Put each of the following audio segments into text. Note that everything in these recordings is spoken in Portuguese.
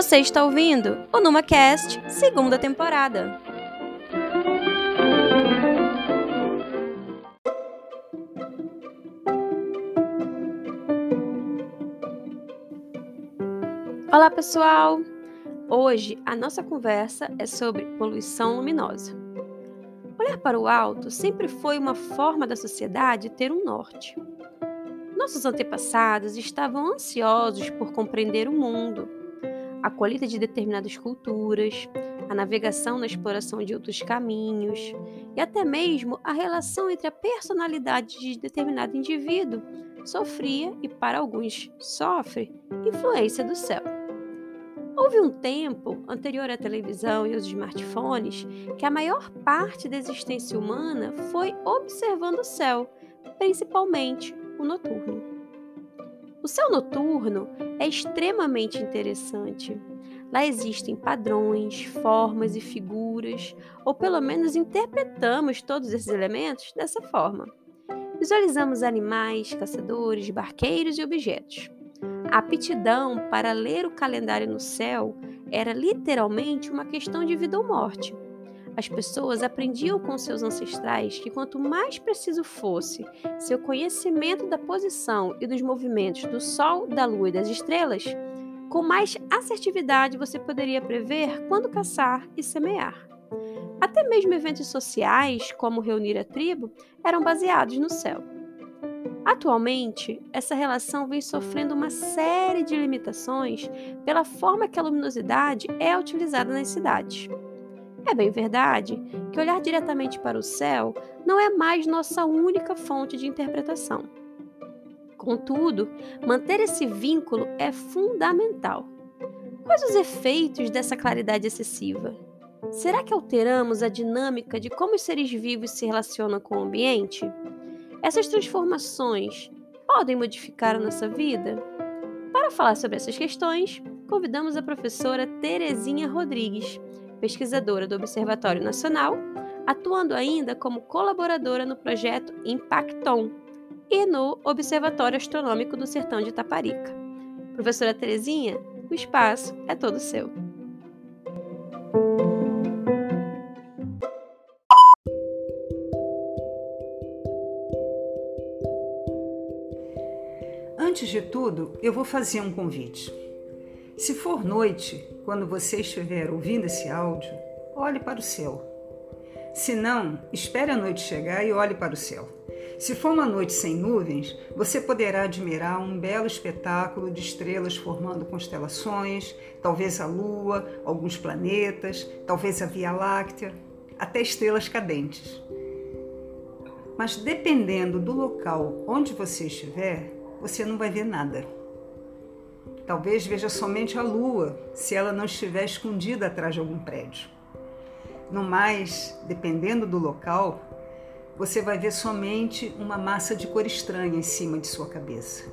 Você está ouvindo o NumaCast, segunda temporada. Olá, pessoal! Hoje a nossa conversa é sobre poluição luminosa. Olhar para o alto sempre foi uma forma da sociedade ter um norte. Nossos antepassados estavam ansiosos por compreender o mundo, a colheita de determinadas culturas, a navegação na exploração de outros caminhos e até mesmo a relação entre a personalidade de determinado indivíduo sofria e para alguns sofre influência do céu. Houve um tempo, anterior à televisão e aos smartphones, que a maior parte da existência humana foi observando o céu, principalmente o noturno. O céu noturno é extremamente interessante. Lá existem padrões, formas e figuras, ou pelo menos interpretamos todos esses elementos dessa forma. Visualizamos animais, caçadores, barqueiros e objetos. A aptidão para ler o calendário no céu era literalmente uma questão de vida ou morte. As pessoas aprendiam com seus ancestrais que quanto mais preciso fosse seu conhecimento da posição e dos movimentos do Sol, da Lua e das estrelas, com mais assertividade você poderia prever quando caçar e semear. Até mesmo eventos sociais, como reunir a tribo, eram baseados no céu. Atualmente, essa relação vem sofrendo uma série de limitações pela forma que a luminosidade é utilizada nas cidades. É bem verdade que olhar diretamente para o céu não é mais nossa única fonte de interpretação. Contudo, manter esse vínculo é fundamental. Quais os efeitos dessa claridade excessiva? Será que alteramos a dinâmica de como os seres vivos se relacionam com o ambiente? Essas transformações podem modificar a nossa vida? Para falar sobre essas questões, convidamos a professora Terezinha Rodrigues, pesquisadora do Observatório Nacional, atuando ainda como colaboradora no projeto Impacton e no Observatório Astronômico do Sertão de Itaparica. Professora Terezinha, o espaço é todo seu. Antes de tudo, eu vou fazer um convite. Se for noite, quando você estiver ouvindo esse áudio, olhe para o céu. Se não, espere a noite chegar e olhe para o céu. Se for uma noite sem nuvens, você poderá admirar um belo espetáculo de estrelas formando constelações, talvez a Lua, alguns planetas, talvez a Via Láctea, até estrelas cadentes. Mas dependendo do local onde você estiver, você não vai ver nada. Talvez veja somente a lua, se ela não estiver escondida atrás de algum prédio. No mais, dependendo do local, você vai ver somente uma massa de cor estranha em cima de sua cabeça.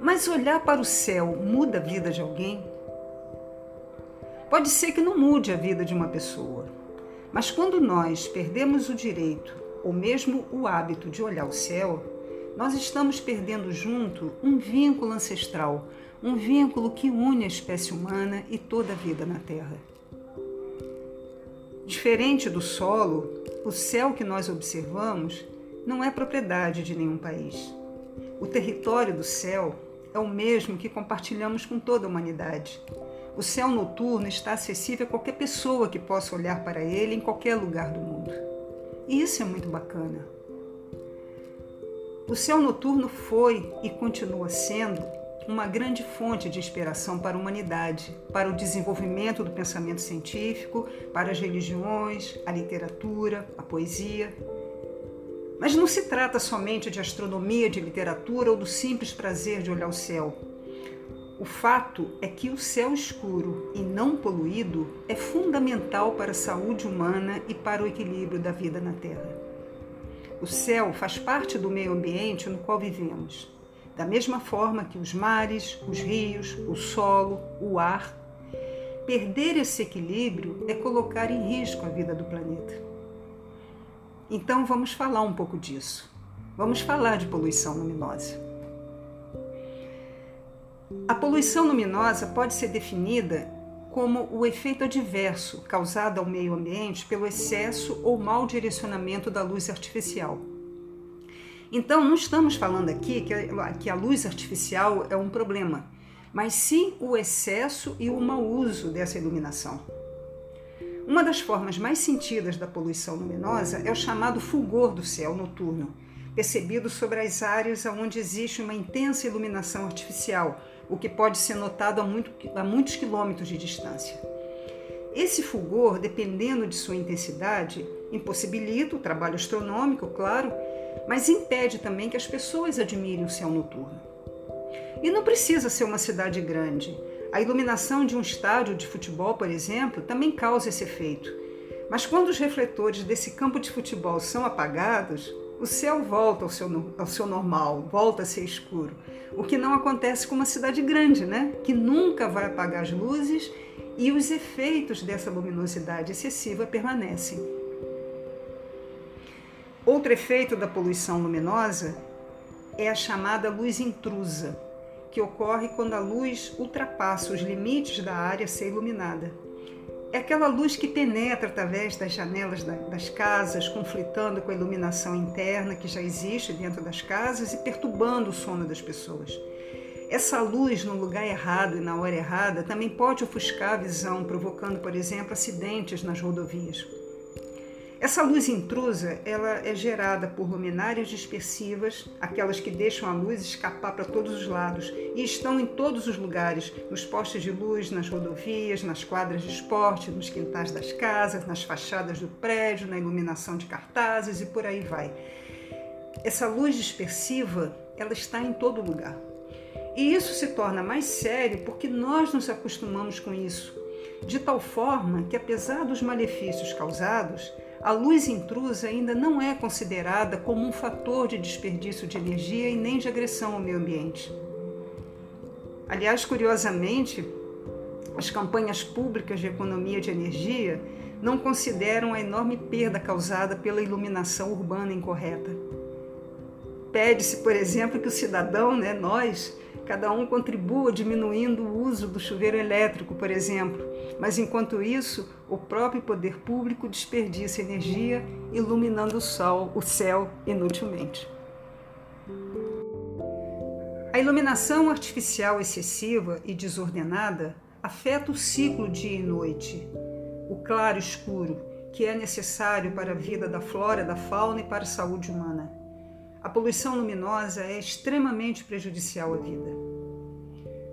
Mas olhar para o céu muda a vida de alguém? Pode ser que não mude a vida de uma pessoa, mas quando nós perdemos o direito ou mesmo o hábito de olhar o céu, nós estamos perdendo junto um vínculo ancestral, um vínculo que une a espécie humana e toda a vida na Terra. Diferente do solo, o céu que nós observamos não é propriedade de nenhum país. O território do céu é o mesmo que compartilhamos com toda a humanidade. O céu noturno está acessível a qualquer pessoa que possa olhar para ele em qualquer lugar do mundo. E isso é muito bacana. O céu noturno foi e continua sendo uma grande fonte de inspiração para a humanidade, para o desenvolvimento do pensamento científico, para as religiões, a literatura, a poesia. Mas não se trata somente de astronomia, de literatura ou do simples prazer de olhar o céu. O fato é que o céu escuro e não poluído é fundamental para a saúde humana e para o equilíbrio da vida na Terra. O céu faz parte do meio ambiente no qual vivemos, da mesma forma que os mares, os rios, o solo, o ar. Perder esse equilíbrio é colocar em risco a vida do planeta. Então vamos falar um pouco disso. Vamos falar de poluição luminosa. A poluição luminosa pode ser definida como o efeito adverso causado ao meio ambiente pelo excesso ou mau direcionamento da luz artificial. Então, não estamos falando aqui que a luz artificial é um problema, mas sim o excesso e o mau uso dessa iluminação. Uma das formas mais sentidas da poluição luminosa é o chamado fulgor do céu noturno, percebido sobre as áreas onde existe uma intensa iluminação artificial, o que pode ser notado a, muito, a muitos quilômetros de distância. Esse fulgor, dependendo de sua intensidade, impossibilita o trabalho astronômico, claro, mas impede também que as pessoas admirem o céu noturno. E não precisa ser uma cidade grande. A iluminação de um estádio de futebol, por exemplo, também causa esse efeito. Mas quando os refletores desse campo de futebol são apagados, o céu volta ao seu, ao seu normal, volta a ser escuro. O que não acontece com uma cidade grande, né? Que nunca vai apagar as luzes e os efeitos dessa luminosidade excessiva permanecem. Outro efeito da poluição luminosa é a chamada luz intrusa, que ocorre quando a luz ultrapassa os limites da área a ser iluminada. É aquela luz que penetra através das janelas das casas, conflitando com a iluminação interna que já existe dentro das casas e perturbando o sono das pessoas. Essa luz no lugar errado e na hora errada também pode ofuscar a visão, provocando, por exemplo, acidentes nas rodovias. Essa luz intrusa, ela é gerada por luminárias dispersivas, aquelas que deixam a luz escapar para todos os lados e estão em todos os lugares, nos postes de luz, nas rodovias, nas quadras de esporte, nos quintais das casas, nas fachadas do prédio, na iluminação de cartazes e por aí vai. Essa luz dispersiva, ela está em todo lugar. E isso se torna mais sério porque nós nos acostumamos com isso, de tal forma que apesar dos malefícios causados, a luz intrusa ainda não é considerada como um fator de desperdício de energia e nem de agressão ao meio ambiente. Aliás, curiosamente, as campanhas públicas de economia de energia não consideram a enorme perda causada pela iluminação urbana incorreta. Pede-se, por exemplo, que o cidadão, né, nós, cada um contribua diminuindo o uso do chuveiro elétrico, por exemplo. Mas enquanto isso, o próprio poder público desperdiça energia iluminando o sol, o céu inutilmente. A iluminação artificial excessiva e desordenada afeta o ciclo dia e noite, o claro escuro, que é necessário para a vida da flora, da fauna e para a saúde humana. A poluição luminosa é extremamente prejudicial à vida.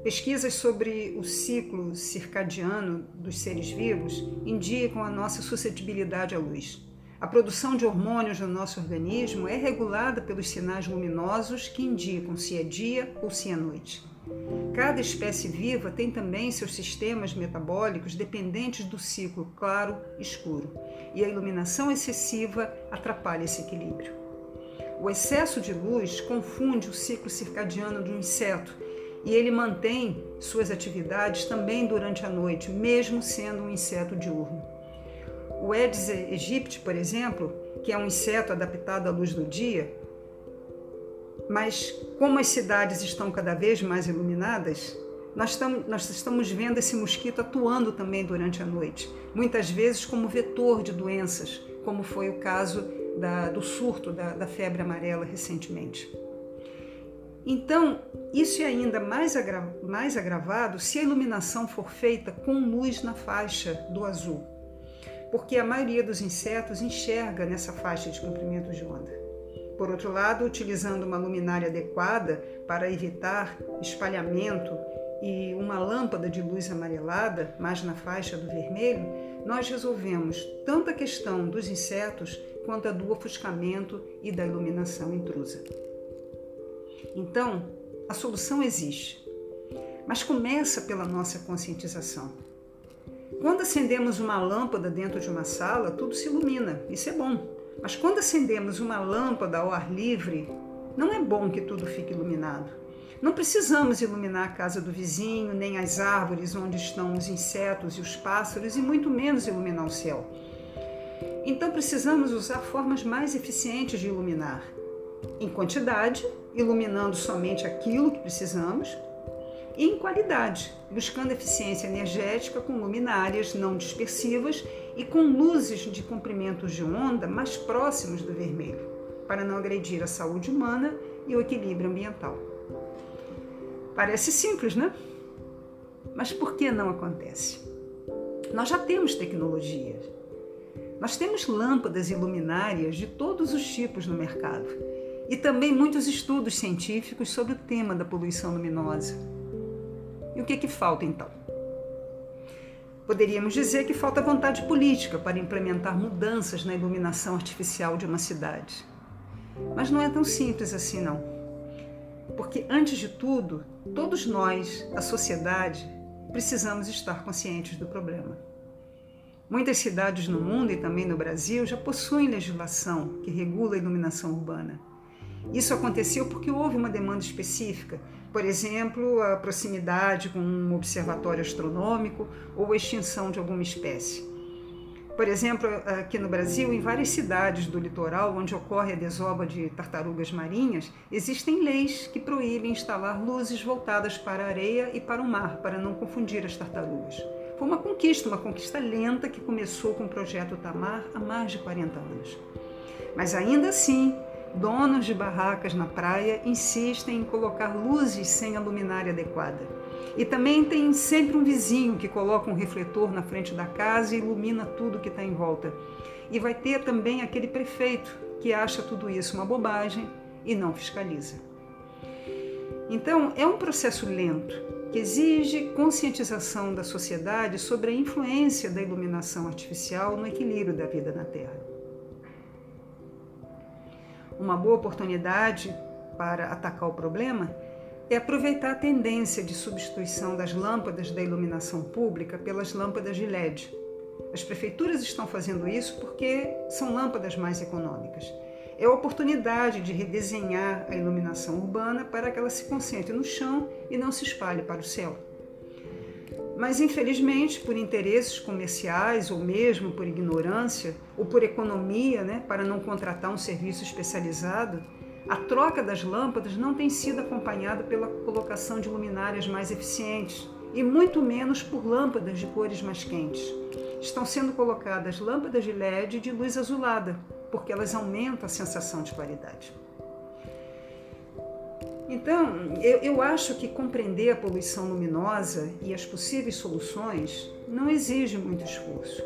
Pesquisas sobre o ciclo circadiano dos seres vivos indicam a nossa suscetibilidade à luz. A produção de hormônios no nosso organismo é regulada pelos sinais luminosos que indicam se é dia ou se é noite. Cada espécie viva tem também seus sistemas metabólicos dependentes do ciclo claro-escuro, e a iluminação excessiva atrapalha esse equilíbrio. O excesso de luz confunde o ciclo circadiano do inseto e ele mantém suas atividades também durante a noite, mesmo sendo um inseto diurno. O Aedes aegypti, por exemplo, que é um inseto adaptado à luz do dia, mas como as cidades estão cada vez mais iluminadas, nós estamos vendo esse mosquito atuando também durante a noite, muitas vezes como vetor de doenças, como foi o caso da, do surto da, da febre amarela recentemente. Então, isso é ainda mais, agra mais agravado se a iluminação for feita com luz na faixa do azul, porque a maioria dos insetos enxerga nessa faixa de comprimento de onda. Por outro lado, utilizando uma luminária adequada para evitar espalhamento e uma lâmpada de luz amarelada, mais na faixa do vermelho, nós resolvemos tanto a questão dos insetos quanto a do ofuscamento e da iluminação intrusa. Então, a solução existe, mas começa pela nossa conscientização. Quando acendemos uma lâmpada dentro de uma sala, tudo se ilumina, isso é bom. Mas quando acendemos uma lâmpada ao ar livre, não é bom que tudo fique iluminado. Não precisamos iluminar a casa do vizinho, nem as árvores onde estão os insetos e os pássaros, e muito menos iluminar o céu. Então precisamos usar formas mais eficientes de iluminar. Em quantidade, iluminando somente aquilo que precisamos, e em qualidade, buscando eficiência energética com luminárias não dispersivas e com luzes de comprimentos de onda mais próximos do vermelho, para não agredir a saúde humana e o equilíbrio ambiental. Parece simples, né? Mas por que não acontece? Nós já temos tecnologia. Nós temos lâmpadas e luminárias de todos os tipos no mercado e também muitos estudos científicos sobre o tema da poluição luminosa. E o que, que falta então? Poderíamos dizer que falta vontade política para implementar mudanças na iluminação artificial de uma cidade. Mas não é tão simples assim, não. Porque, antes de tudo, todos nós, a sociedade, precisamos estar conscientes do problema. Muitas cidades no mundo e também no Brasil já possuem legislação que regula a iluminação urbana. Isso aconteceu porque houve uma demanda específica, por exemplo, a proximidade com um observatório astronômico ou a extinção de alguma espécie. Por exemplo, aqui no Brasil, em várias cidades do litoral onde ocorre a desova de tartarugas marinhas, existem leis que proíbem instalar luzes voltadas para a areia e para o mar, para não confundir as tartarugas. Foi uma conquista, uma conquista lenta que começou com o projeto Tamar há mais de 40 anos. Mas ainda assim, donos de barracas na praia insistem em colocar luzes sem a luminária adequada e também tem sempre um vizinho que coloca um refletor na frente da casa e ilumina tudo que está em volta. E vai ter também aquele prefeito que acha tudo isso uma bobagem e não fiscaliza. Então, é um processo lento que exige conscientização da sociedade sobre a influência da iluminação artificial no equilíbrio da vida na Terra. Uma boa oportunidade para atacar o problema é aproveitar a tendência de substituição das lâmpadas da iluminação pública pelas lâmpadas de LED. As prefeituras estão fazendo isso porque são lâmpadas mais econômicas. É a oportunidade de redesenhar a iluminação urbana para que ela se concentre no chão e não se espalhe para o céu. Mas, infelizmente, por interesses comerciais ou mesmo por ignorância ou por economia, né, para não contratar um serviço especializado, a troca das lâmpadas não tem sido acompanhada pela colocação de luminárias mais eficientes e muito menos por lâmpadas de cores mais quentes. Estão sendo colocadas lâmpadas de LED de luz azulada, porque elas aumentam a sensação de claridade. Então, eu, eu, acho que compreender a poluição luminosa e as possíveis soluções não exige muito esforço.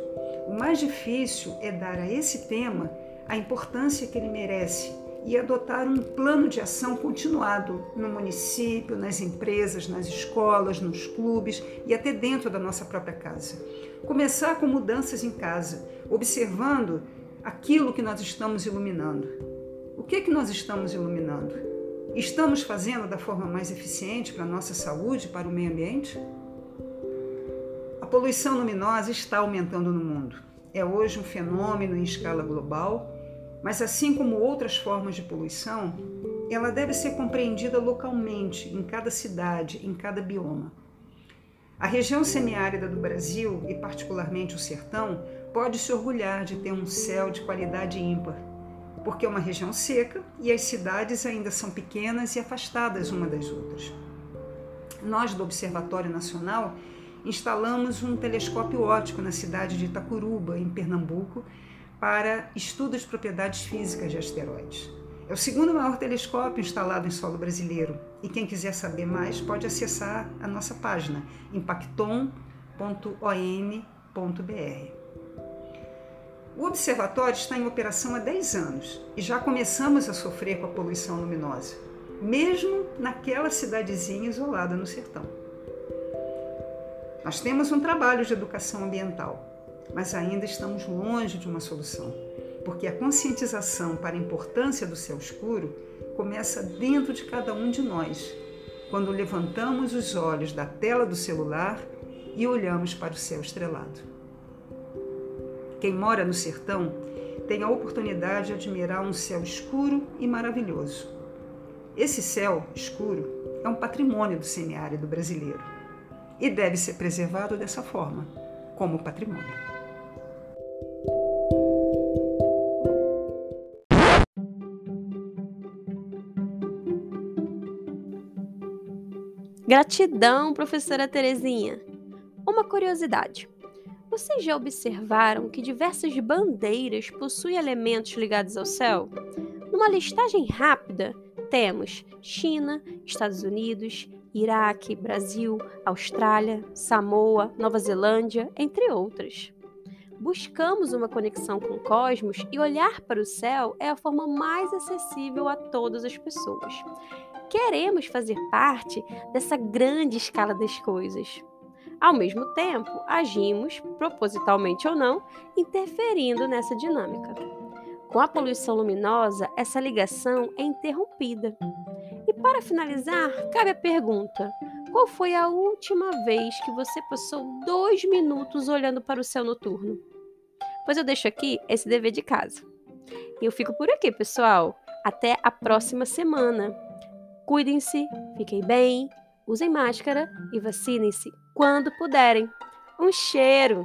O mais difícil é dar a esse tema a importância que ele merece e adotar um plano de ação continuado no município, nas empresas, nas escolas, nos clubes e até dentro da nossa própria casa. Começar com mudanças em casa, observando aquilo que nós estamos iluminando. O que é que nós estamos iluminando? Estamos fazendo da forma mais eficiente para a nossa saúde, para o meio ambiente? A poluição luminosa está aumentando no mundo. É hoje um fenômeno em escala global mas assim como outras formas de poluição, ela deve ser compreendida localmente, em cada cidade, em cada bioma. A região semiárida do Brasil, e particularmente o sertão, pode se orgulhar de ter um céu de qualidade ímpar, porque é uma região seca e as cidades ainda são pequenas e afastadas uma das outras. Nós, do Observatório Nacional, instalamos um telescópio óptico na cidade de Itacuruba, em Pernambuco, para estudo de propriedades físicas de asteroides. É o segundo maior telescópio instalado em solo brasileiro e quem quiser saber mais pode acessar a nossa página impacton.om.br. O observatório está em operação há 10 anos e já começamos a sofrer com a poluição luminosa, mesmo naquela cidadezinha isolada no sertão. Nós temos um trabalho de educação ambiental mas ainda estamos longe de uma solução, porque a conscientização para a importância do céu escuro começa dentro de cada um de nós, quando levantamos os olhos da tela do celular e olhamos para o céu estrelado. Quem mora no sertão tem a oportunidade de admirar um céu escuro e maravilhoso. Esse céu escuro é um patrimônio do semiárido brasileiro e deve ser preservado dessa forma, como patrimônio. Gratidão, professora Terezinha. Uma curiosidade. Vocês já observaram que diversas bandeiras possuem elementos ligados ao céu? Numa listagem rápida, temos China, Estados Unidos, Iraque, Brasil, Austrália, Samoa, Nova Zelândia, entre outras. Buscamos uma conexão com o cosmos e olhar para o céu é a forma mais acessível a todas as pessoas. Queremos fazer parte dessa grande escala das coisas. Ao mesmo tempo, agimos, propositalmente ou não, interferindo nessa dinâmica. Com a poluição luminosa, essa ligação é interrompida. E para finalizar, cabe a pergunta: qual foi a última vez que você passou dois minutos olhando para o céu noturno? Pois eu deixo aqui esse dever de casa. E eu fico por aqui, pessoal. Até a próxima semana. Cuidem-se, fiquem bem, usem máscara e vacinem-se quando puderem. Um cheiro!